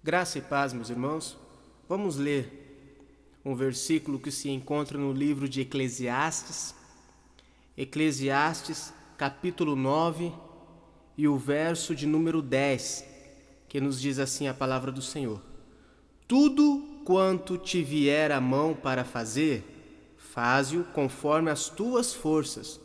Graça e paz, meus irmãos. Vamos ler um versículo que se encontra no livro de Eclesiastes, Eclesiastes, capítulo 9, e o verso de número 10, que nos diz assim a palavra do Senhor: Tudo quanto te vier a mão para fazer, faze-o conforme as tuas forças,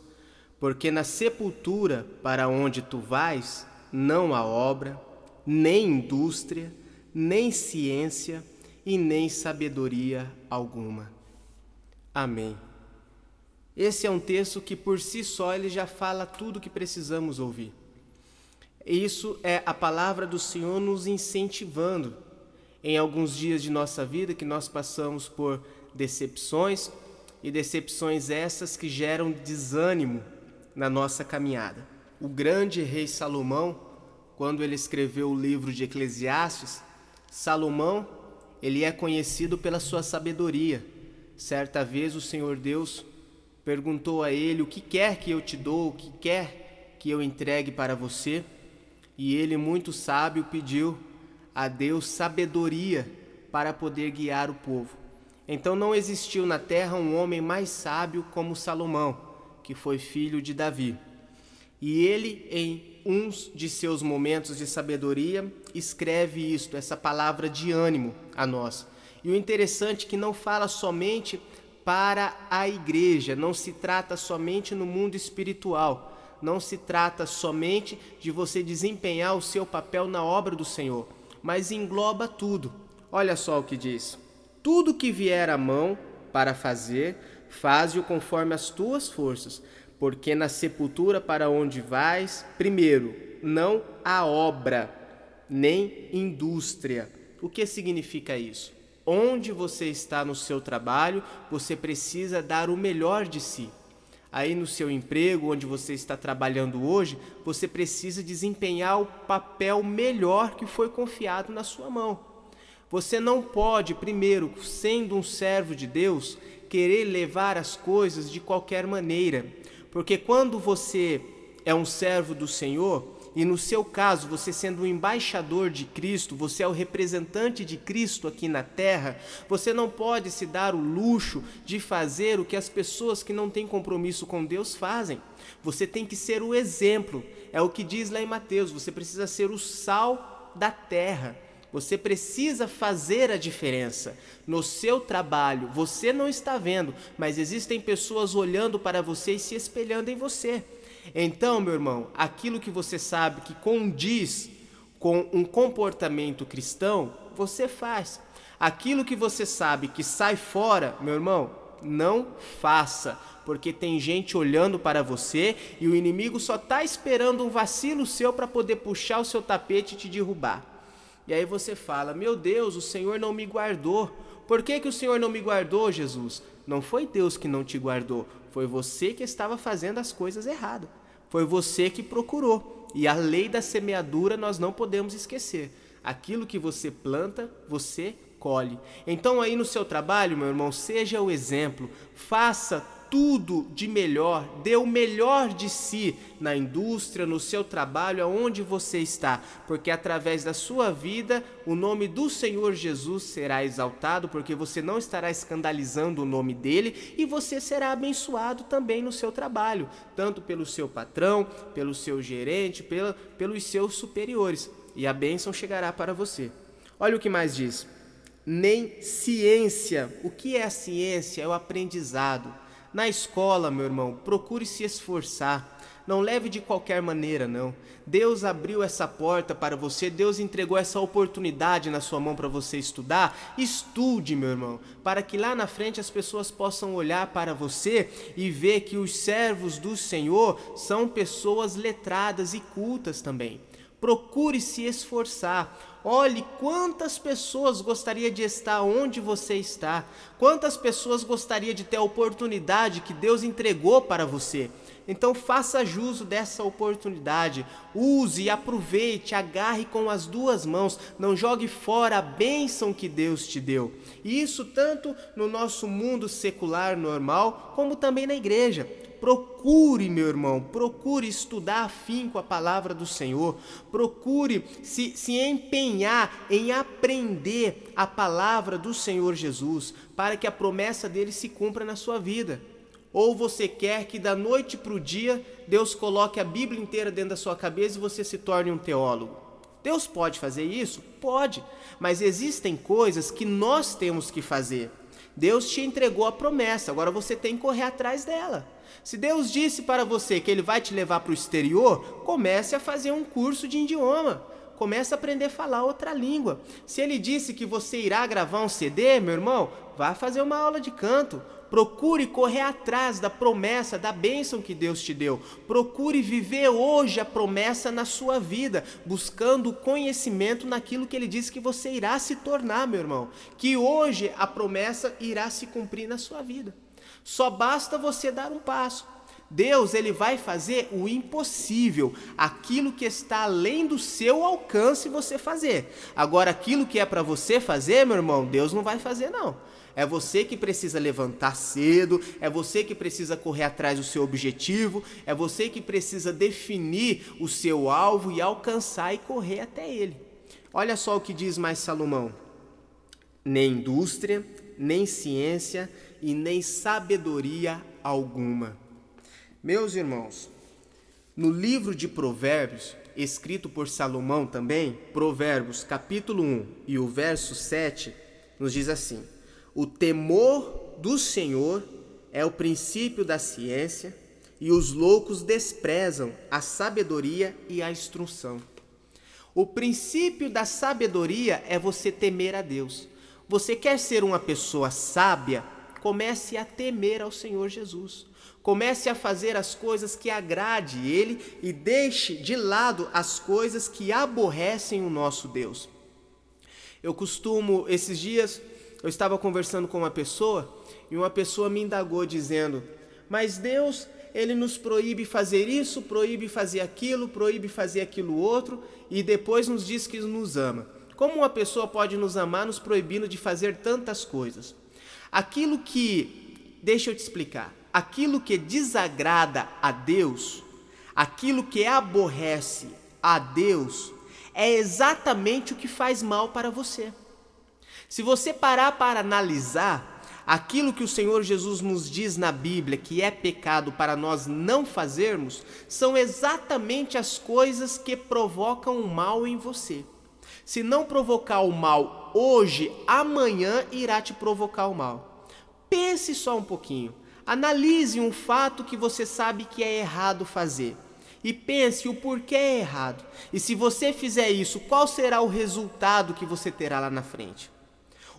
porque na sepultura para onde tu vais, não há obra, nem indústria, nem ciência e nem sabedoria alguma. Amém. Esse é um texto que por si só ele já fala tudo o que precisamos ouvir. Isso é a palavra do Senhor nos incentivando em alguns dias de nossa vida que nós passamos por decepções e decepções essas que geram desânimo na nossa caminhada. O grande rei Salomão, quando ele escreveu o livro de Eclesiastes, Salomão, ele é conhecido pela sua sabedoria. Certa vez o Senhor Deus perguntou a ele: "O que quer que eu te dou? O que quer que eu entregue para você?" E ele, muito sábio, pediu a Deus sabedoria para poder guiar o povo. Então não existiu na terra um homem mais sábio como Salomão, que foi filho de Davi. E ele, em uns de seus momentos de sabedoria, escreve isto, essa palavra de ânimo a nós. E o interessante é que não fala somente para a igreja, não se trata somente no mundo espiritual, não se trata somente de você desempenhar o seu papel na obra do Senhor, mas engloba tudo. Olha só o que diz: Tudo que vier à mão para fazer, faze-o conforme as tuas forças, porque na sepultura para onde vais, primeiro, não há obra, nem indústria. O que significa isso? Onde você está no seu trabalho, você precisa dar o melhor de si. Aí no seu emprego, onde você está trabalhando hoje, você precisa desempenhar o papel melhor que foi confiado na sua mão. Você não pode, primeiro, sendo um servo de Deus, querer levar as coisas de qualquer maneira. Porque quando você é um servo do Senhor, e no seu caso, você sendo um embaixador de Cristo, você é o representante de Cristo aqui na terra, você não pode se dar o luxo de fazer o que as pessoas que não têm compromisso com Deus fazem. Você tem que ser o exemplo. É o que diz lá em Mateus, você precisa ser o sal da terra. Você precisa fazer a diferença. No seu trabalho, você não está vendo, mas existem pessoas olhando para você e se espelhando em você. Então, meu irmão, aquilo que você sabe que condiz com um comportamento cristão, você faz. Aquilo que você sabe que sai fora, meu irmão, não faça, porque tem gente olhando para você e o inimigo só está esperando um vacilo seu para poder puxar o seu tapete e te derrubar. E aí você fala: Meu Deus, o Senhor não me guardou. Por que, que o Senhor não me guardou, Jesus? Não foi Deus que não te guardou, foi você que estava fazendo as coisas erradas. Foi você que procurou. E a lei da semeadura nós não podemos esquecer. Aquilo que você planta, você colhe. Então, aí no seu trabalho, meu irmão, seja o exemplo, faça tudo de melhor, dê o melhor de si na indústria, no seu trabalho, aonde você está, porque através da sua vida o nome do Senhor Jesus será exaltado, porque você não estará escandalizando o nome dele e você será abençoado também no seu trabalho, tanto pelo seu patrão, pelo seu gerente, pela, pelos seus superiores, e a bênção chegará para você. Olha o que mais diz. Nem ciência. O que é a ciência? É o aprendizado na escola, meu irmão, procure se esforçar. Não leve de qualquer maneira, não. Deus abriu essa porta para você, Deus entregou essa oportunidade na sua mão para você estudar. Estude, meu irmão, para que lá na frente as pessoas possam olhar para você e ver que os servos do Senhor são pessoas letradas e cultas também. Procure se esforçar. Olhe quantas pessoas gostaria de estar onde você está. Quantas pessoas gostaria de ter a oportunidade que Deus entregou para você. Então faça juso dessa oportunidade. Use aproveite, agarre com as duas mãos. Não jogue fora a bênção que Deus te deu. E isso tanto no nosso mundo secular normal, como também na igreja. Procure, meu irmão, procure estudar afim com a palavra do Senhor. Procure se, se empenhar em aprender a palavra do Senhor Jesus, para que a promessa dele se cumpra na sua vida. Ou você quer que da noite para o dia Deus coloque a Bíblia inteira dentro da sua cabeça e você se torne um teólogo? Deus pode fazer isso? Pode, mas existem coisas que nós temos que fazer. Deus te entregou a promessa, agora você tem que correr atrás dela. Se Deus disse para você que Ele vai te levar para o exterior, comece a fazer um curso de idioma. Comece a aprender a falar outra língua. Se Ele disse que você irá gravar um CD, meu irmão, vá fazer uma aula de canto. Procure correr atrás da promessa, da bênção que Deus te deu. Procure viver hoje a promessa na sua vida, buscando conhecimento naquilo que Ele disse que você irá se tornar, meu irmão. Que hoje a promessa irá se cumprir na sua vida. Só basta você dar um passo. Deus ele vai fazer o impossível, aquilo que está além do seu alcance você fazer. Agora aquilo que é para você fazer, meu irmão, Deus não vai fazer não. É você que precisa levantar cedo, é você que precisa correr atrás do seu objetivo, é você que precisa definir o seu alvo e alcançar e correr até ele. Olha só o que diz mais Salomão: nem indústria, nem ciência e nem sabedoria alguma. Meus irmãos, no livro de Provérbios, escrito por Salomão também, Provérbios capítulo 1 e o verso 7, nos diz assim: o temor do Senhor é o princípio da ciência, e os loucos desprezam a sabedoria e a instrução. O princípio da sabedoria é você temer a Deus. Você quer ser uma pessoa sábia? Comece a temer ao Senhor Jesus. Comece a fazer as coisas que agrade Ele e deixe de lado as coisas que aborrecem o nosso Deus. Eu costumo, esses dias, eu estava conversando com uma pessoa e uma pessoa me indagou dizendo: Mas Deus, ele nos proíbe fazer isso, proíbe fazer aquilo, proíbe fazer aquilo outro e depois nos diz que nos ama. Como uma pessoa pode nos amar nos proibindo de fazer tantas coisas? Aquilo que, deixa eu te explicar, aquilo que desagrada a Deus, aquilo que aborrece a Deus, é exatamente o que faz mal para você. Se você parar para analisar aquilo que o Senhor Jesus nos diz na Bíblia que é pecado para nós não fazermos, são exatamente as coisas que provocam o mal em você. Se não provocar o mal hoje, amanhã irá te provocar o mal. Pense só um pouquinho. Analise um fato que você sabe que é errado fazer e pense o porquê é errado. E se você fizer isso, qual será o resultado que você terá lá na frente?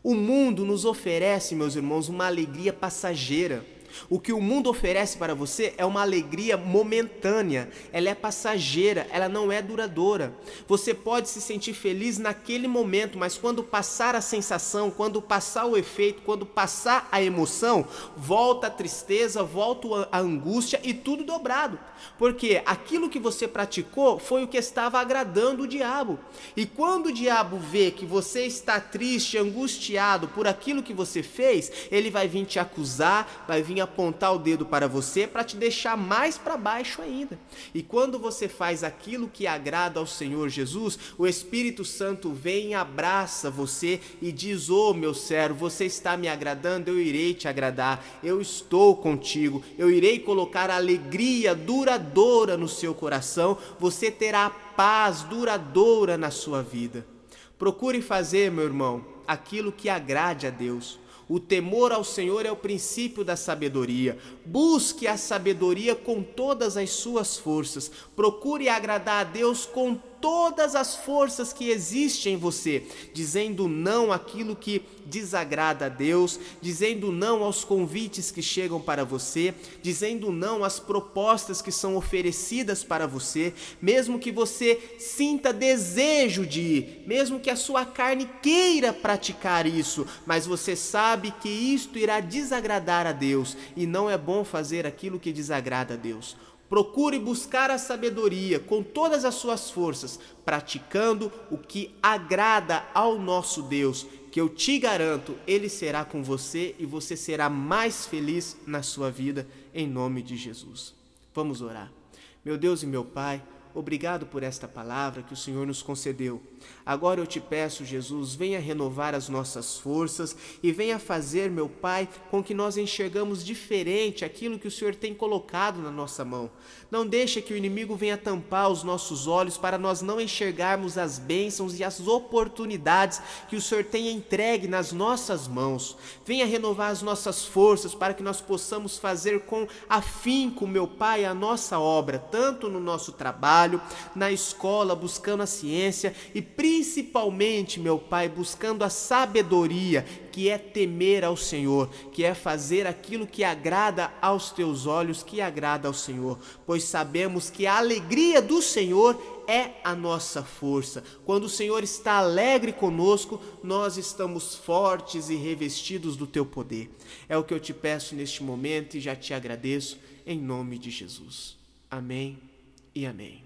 O mundo nos oferece, meus irmãos, uma alegria passageira. O que o mundo oferece para você é uma alegria momentânea, ela é passageira, ela não é duradoura. Você pode se sentir feliz naquele momento, mas quando passar a sensação, quando passar o efeito, quando passar a emoção, volta a tristeza, volta a angústia e tudo dobrado. Porque aquilo que você praticou foi o que estava agradando o diabo. E quando o diabo vê que você está triste, angustiado por aquilo que você fez, ele vai vir te acusar, vai vir apontar o dedo para você para te deixar mais para baixo ainda. E quando você faz aquilo que agrada ao Senhor Jesus, o Espírito Santo vem e abraça você e diz: "Ô oh, meu servo, você está me agradando, eu irei te agradar. Eu estou contigo. Eu irei colocar alegria duradoura no seu coração. Você terá paz duradoura na sua vida." Procure fazer, meu irmão, aquilo que agrade a Deus. O temor ao Senhor é o princípio da sabedoria. Busque a sabedoria com todas as suas forças. Procure agradar a Deus com todas as forças que existem em você, dizendo não àquilo que desagrada a Deus, dizendo não aos convites que chegam para você, dizendo não às propostas que são oferecidas para você, mesmo que você sinta desejo de ir, mesmo que a sua carne queira praticar isso, mas você sabe que isto irá desagradar a Deus e não é bom fazer aquilo que desagrada a Deus. Procure buscar a sabedoria com todas as suas forças, praticando o que agrada ao nosso Deus, que eu te garanto, ele será com você e você será mais feliz na sua vida, em nome de Jesus. Vamos orar. Meu Deus e meu Pai, Obrigado por esta palavra que o Senhor nos concedeu. Agora eu te peço, Jesus, venha renovar as nossas forças e venha fazer, meu Pai, com que nós enxergamos diferente aquilo que o Senhor tem colocado na nossa mão. Não deixe que o inimigo venha tampar os nossos olhos para nós não enxergarmos as bênçãos e as oportunidades que o Senhor tem entregue nas nossas mãos. Venha renovar as nossas forças para que nós possamos fazer com afinco, meu Pai, a nossa obra, tanto no nosso trabalho, trabalho, na escola, buscando a ciência e principalmente, meu Pai, buscando a sabedoria, que é temer ao Senhor, que é fazer aquilo que agrada aos teus olhos, que agrada ao Senhor, pois sabemos que a alegria do Senhor é a nossa força. Quando o Senhor está alegre conosco, nós estamos fortes e revestidos do teu poder. É o que eu te peço neste momento e já te agradeço em nome de Jesus. Amém e amém.